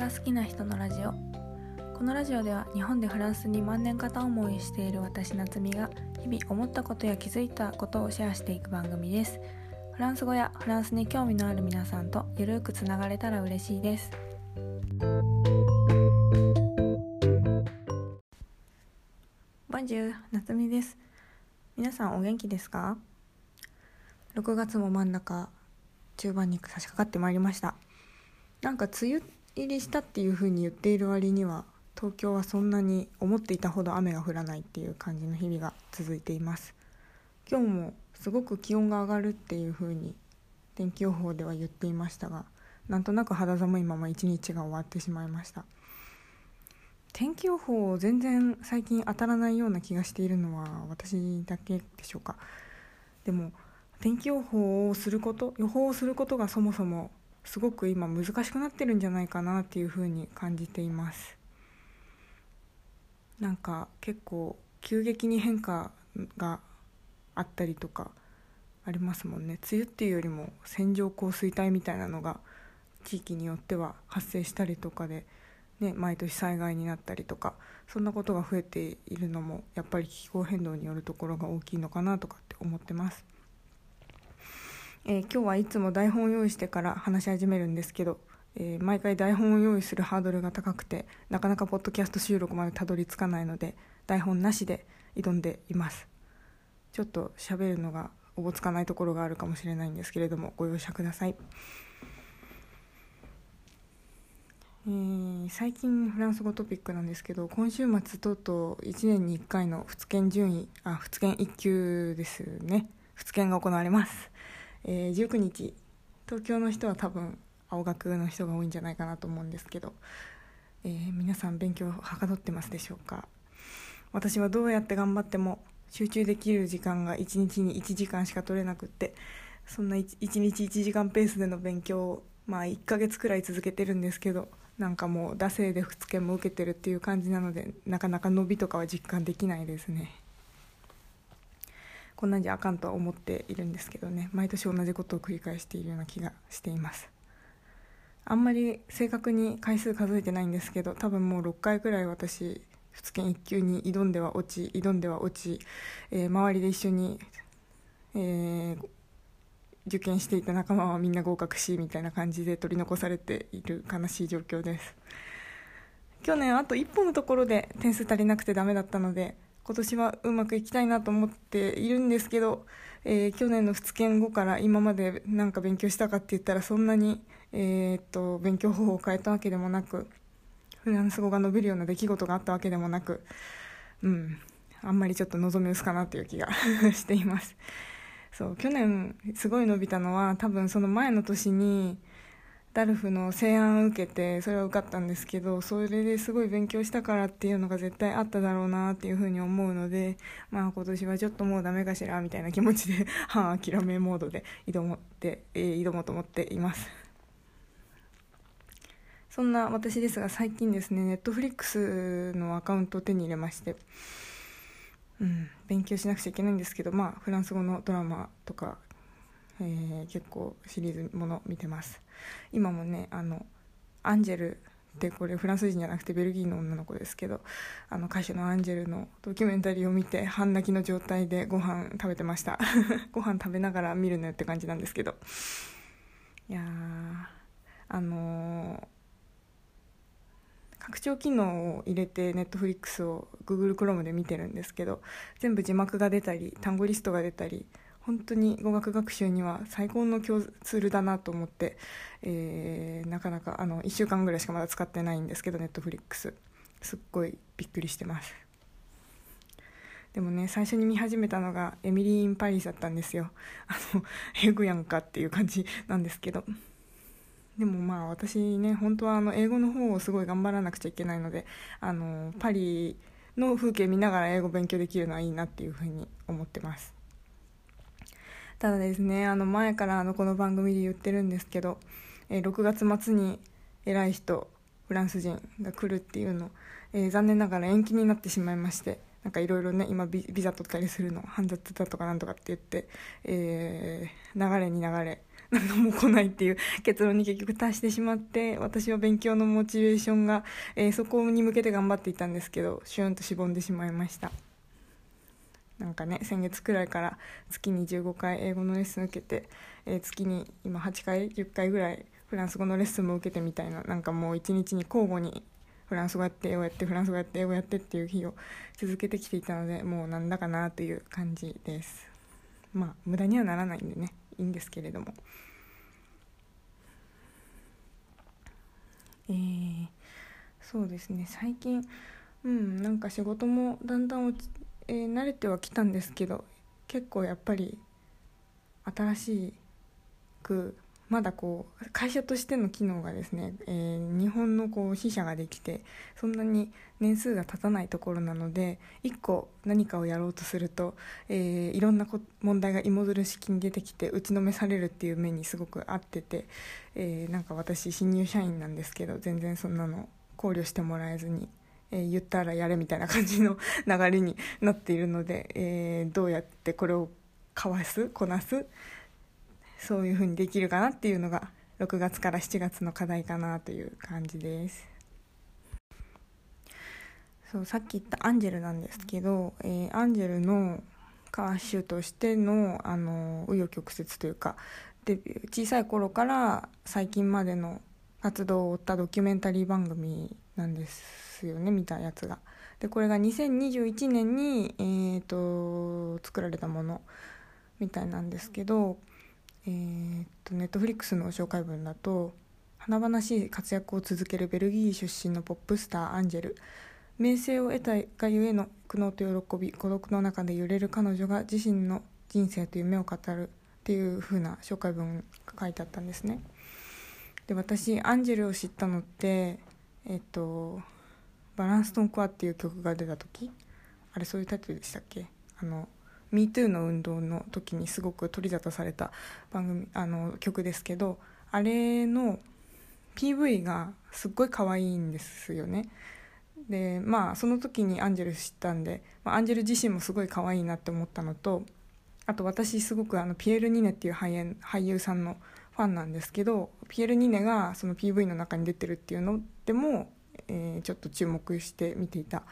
が好きな人のラジオ。このラジオでは日本でフランスに万年片思いしている私夏美が日々思ったことや気づいたことをシェアしていく番組です。フランス語やフランスに興味のある皆さんとゆるくつながれたら嬉しいです。ボンジュー夏美です。皆さんお元気ですか？6月も真ん中中盤に差し掛かってまいりました。なんか梅雨入りしたっていう風に言っている割には東京はそんなに思っていたほど雨が降らないっていう感じの日々が続いています。今日もすごく気温が上がるっていう風に天気予報では言っていましたがなんとなく肌寒いまま一日が終わってしまいました。天気予報全然最近当たらないような気がしているのは私だけでしょうか。でも天気予報をすること予報をすることがそもそもすごく今難しくなってるんじゃないかなっていうふうに感じていますなんか結構急激に変化があったりとかありますもんね梅雨っていうよりも線状降水帯みたいなのが地域によっては発生したりとかで、ね、毎年災害になったりとかそんなことが増えているのもやっぱり気候変動によるところが大きいのかなとかって思ってます。えー、今日はいつも台本を用意してから話し始めるんですけど、えー、毎回台本を用意するハードルが高くてなかなかポッドキャスト収録までたどり着かないので台本なしで挑んでいます。ちょっと喋るのがおぼつかないところがあるかもしれないんですけれどもご容赦ください、えー、最近フランス語トピックなんですけど今週末とうとう1年に1回の仏研順位あ仏研1級ですね。仏研が行われます。えー、19日東京の人は多分青学の人が多いんじゃないかなと思うんですけど、えー、皆さん勉強はかどってますでしょうか？私はどうやって頑張っても集中できる時間が1日に1時間しか取れなくってそんな 1, 1日1時間ペースでの勉強をまあ1ヶ月くらい続けてるんですけどなんかもう惰性で2日も受けてるっていう感じなのでなかなか伸びとかは実感できないですね。こんなんじゃあかんとは思っているんですけどね。毎年同じことを繰り返しているような気がしています。あんまり正確に回数数えてないんですけど多分もう6回くらい私仏研1級に挑んでは落ち挑んでは落ち、えー、周りで一緒に、えー、受験していた仲間はみんな合格しみたいな感じで取り残されている悲しい状況です。去年あと一歩のところで点数足りなくてダメだったので今年はうまくいきたいなと思っているんですけど、えー、去年の仏研後から今まで何か勉強したかって言ったらそんなに、えー、っと勉強方法を変えたわけでもなくフランス語が伸びるような出来事があったわけでもなく、うん、あんまりちょっと望み薄かなという気が しています。そう去年すごい伸びたのは多分その前の年にダルフの西安を受けてそれは受かったんですけどそれですごい勉強したからっていうのが絶対あっただろうなっていうふうに思うのでまあ今年はちょっともうダメかしらみたいな気持ちで 半諦めモードで挑もって、えー、挑もうと思っています。そんな私ですが最近ですねネットフリックスのアカウントを手に入れましてうん、勉強しなくちゃいけないんですけど、まあ、フランス語のドラマとかえー、結構シリーズもの見てます。今もねあのアンジェルってこれフランス人じゃなくてベルギーの女の子ですけどあの歌手のアンジェルのドキュメンタリーを見て半泣きの状態でご飯食べてました。ご飯食べながら見るのよって感じなんですけど。いやあのー、拡張機能を入れてネットフリックスを Google Chrome で見てるんですけど全部字幕が出たり単語リストが出たり本当に語学学習には最高のツールだなと思って、えー、なかなかあの1週間ぐらいしかまだ使ってないんですけどネットフリックス。すっごいびっくりしてます。でもね最初に見始めたのがエミリー・イン・パリスだったんですよ。あの英語やんかっていう感じなんですけど。でもまあ私ね本当はあの英語の方をすごい頑張らなくちゃいけないのであのパリの風景見ながら英語勉強できるのはいいなっていうふうに思ってます。ただですねあの前からあのこの番組で言ってるんですけど、えー、6月末に偉い人フランス人が来るっていうの、えー、残念ながら延期になってしまいましてなんかいろいろね今ビザ取ったりするの煩雑だとかなんとかって言って、えー、流れに流れなんかも来ないっていう結論に結局達してしまって私は勉強のモチベーションが、えー、そこに向けて頑張っていたんですけどシュンとしぼんでしまいました。なんかね先月くらいから月に15回英語のレッスン受けて、えー、月に今8回10回ぐらいフランス語のレッスンも受けてみたいななんかもう一日に交互にフランス語やって英語やってフランス語やって英語やってっていう日を続けてきていたのでもうなんだかなという感じです。まあ無駄にはならないんでねいいんですけれども。えー、そうですね最近うんなんか仕事もだんだん落ちえー、慣れてはきたんですけど結構やっぱり新しくまだこう会社としての機能がですね、えー、日本のこう支社ができてそんなに年数が経たないところなので1個何かをやろうとすると、えー、いろんな問題が芋づる式に出てきて打ちのめされるっていう目にすごく合ってて、えー、なんか私新入社員なんですけど全然そんなの考慮してもらえずに。えー、言ったらやれみたいな感じの流れになっているので、えー、どうやってこれをかわすこなすそういうふうにできるかなっていうのが6月から7月の課題かなという感じです。そうさっき言ったアンジェルなんですけど、えー、アンジェルの歌手としてのあの紆余曲折というかデビュー小さい頃から最近までの活動を追ったドキュメンタリー番組なんです。ですよね見たやつが。でこれが2021年に、えーと作られたものみたいなんですけどえー、っとネットフリックスの紹介文だと華々しい活躍を続けるベルギー出身のポップスターアンジェル名声を得たがゆえの苦悩と喜び孤独の中で揺れる彼女が自身の人生と夢を語るっていう風な紹介文が書いてあったんですねで私アンジェルを知ったのってえっと「バランストンコア」っていう曲が出た時あれそういうタイトルでしたっけ？あの MeToo の運動の時にすごく取り沙汰された番組あの曲ですけどあれの PV がすっごい可愛いんですよね。でまあその時にアンジェル知ったんで、まあ、アンジェル自身もすごい可愛いなって思ったのとあと私すごくあのピエール・ニネっていう俳優俳優さんのファンなんですけどピエール・ニネがその PV の中に出てるっていうのでも、えー、ちょっと注目して見ていた、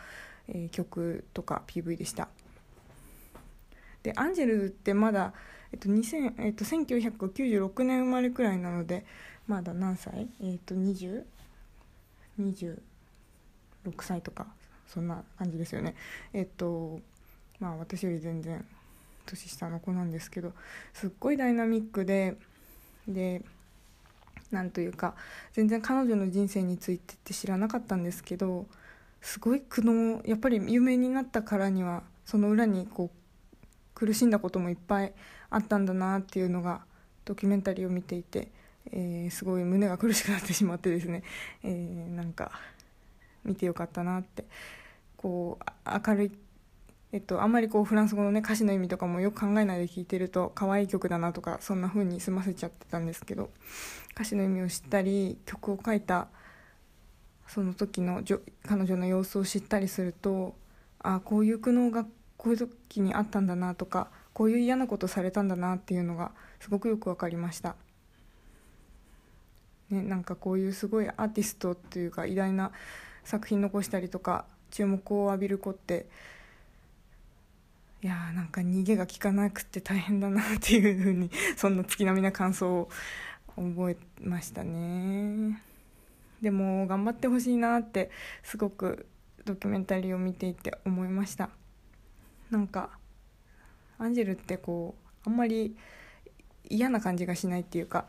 えー、曲とか PV でした。でアンジェルズってまだ、えっと2000えっと、1996年生まれくらいなのでまだ何歳？えっと20 26歳とかそんな感じですよね。えっとまあ私より全然年下の子なんですけどすっごいダイナミックででなんというか全然彼女の人生についてって知らなかったんですけどすごい苦悩やっぱり有名になったからにはその裏にこう苦しんだこともいっぱいあったんだなっていうのがドキュメンタリーを見ていて、えー、すごい胸が苦しくなってしまってですね、えー、なんか見てよかったなってこう明るいえっと、あんまりこうフランス語の、ね、歌詞の意味とかもよく考えないで聴いてると可愛い曲だなとかそんな風に済ませちゃってたんですけど歌詞の意味を知ったり曲を書いたその時の彼女の様子を知ったりするとあこういう苦悩がこういう時にあったんだなとかこういう嫌なことされたんだなっていうのがすごくよく分かりました。ね、なんかこういうすごいアーティストっていうか偉大な作品残したりとか注目を浴びる子っていやーなんか逃げが効かなくて大変だなっていうふうに そんな月並みな感想を覚えましたね。でも頑張ってほしいなってすごくドキュメンタリーを見ていて思いました。なんかアンジェルってこうあんまり嫌な感じがしないっていうか、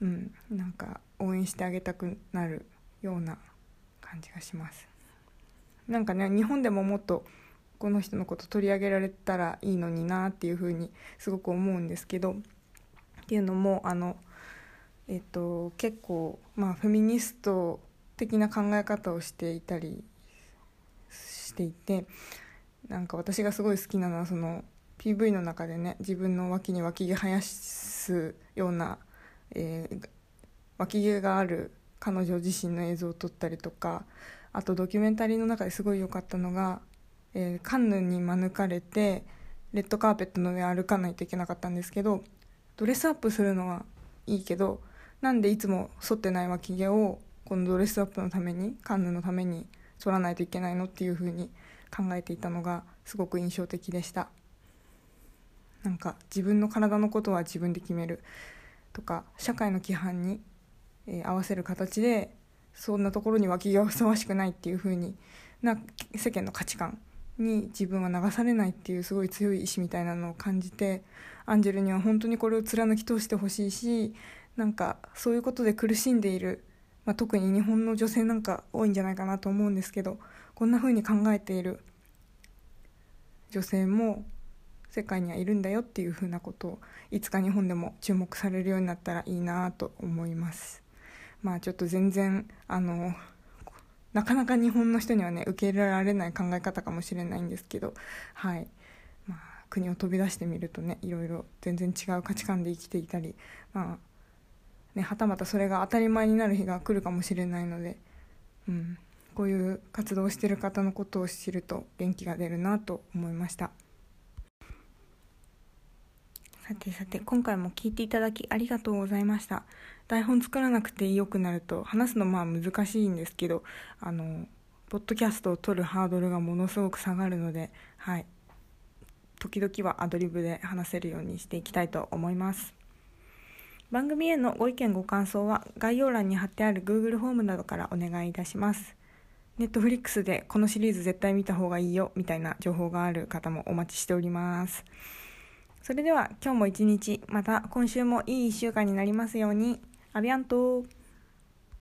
うん、なんか応援してあげたくなるような感じがします。なんかね日本でももっとこの人のこと取り上げられたらいいのになっていうふうにすごく思うんですけどっていうのもあのえっと結構まあフェミニスト的な考え方をしていたりしていてなんか私がすごい好きなのはその PV の中でね自分の脇に脇毛生やすような、えー、脇毛がある彼女自身の映像を撮ったりとかあとドキュメンタリーの中ですごい良かったのが、えー、カンヌに免れてレッドカーペットの上歩かないといけなかったんですけどドレスアップするのはいいけどなんでいつも剃ってない脇毛をこのドレスアップのためにカンヌのために剃らないといけないのっていう風に考えていたのがすごく印象的でした。なんか自分の体のことは自分で決めるとか社会の規範に、えー、合わせる形でそんなところに脇毛はふさわしくないっていう風にな世間の価値観に自分は流されないっていうすごい強い意志みたいなのを感じてアンジェルには本当にこれを貫き通してほしいしなんかそういうことで苦しんでいる、まあ、特に日本の女性なんか多いんじゃないかなと思うんですけどこんな風に考えている女性も世界にはいるんだよっていう風なことをいつか日本でも注目されるようになったらいいなと思います。まあちょっと全然あのなかなか日本の人にはね受け入れられない考え方かもしれないんですけどはい、まあ、国を飛び出してみるとねいろいろ全然違う価値観で生きていたりまあねはたまたそれが当たり前になる日が来るかもしれないのでうん。こういう活動をしてる方のことを知ると元気が出るなと思いました。さてさて今回も聞いていただきありがとうございました。台本作らなくて良くなると話すのまあ難しいんですけどあのポッドキャストを撮るハードルがものすごく下がるのではい。時々はアドリブで話せるようにしていきたいと思います。番組へのご意見ご感想は概要欄に貼ってある Google フォームなどからお願いいたします。ネットフリックスでこのシリーズ絶対見た方がいいよみたいな情報がある方もお待ちしております。それでは今日も一日また今週もいい1週間になりますように。アビアント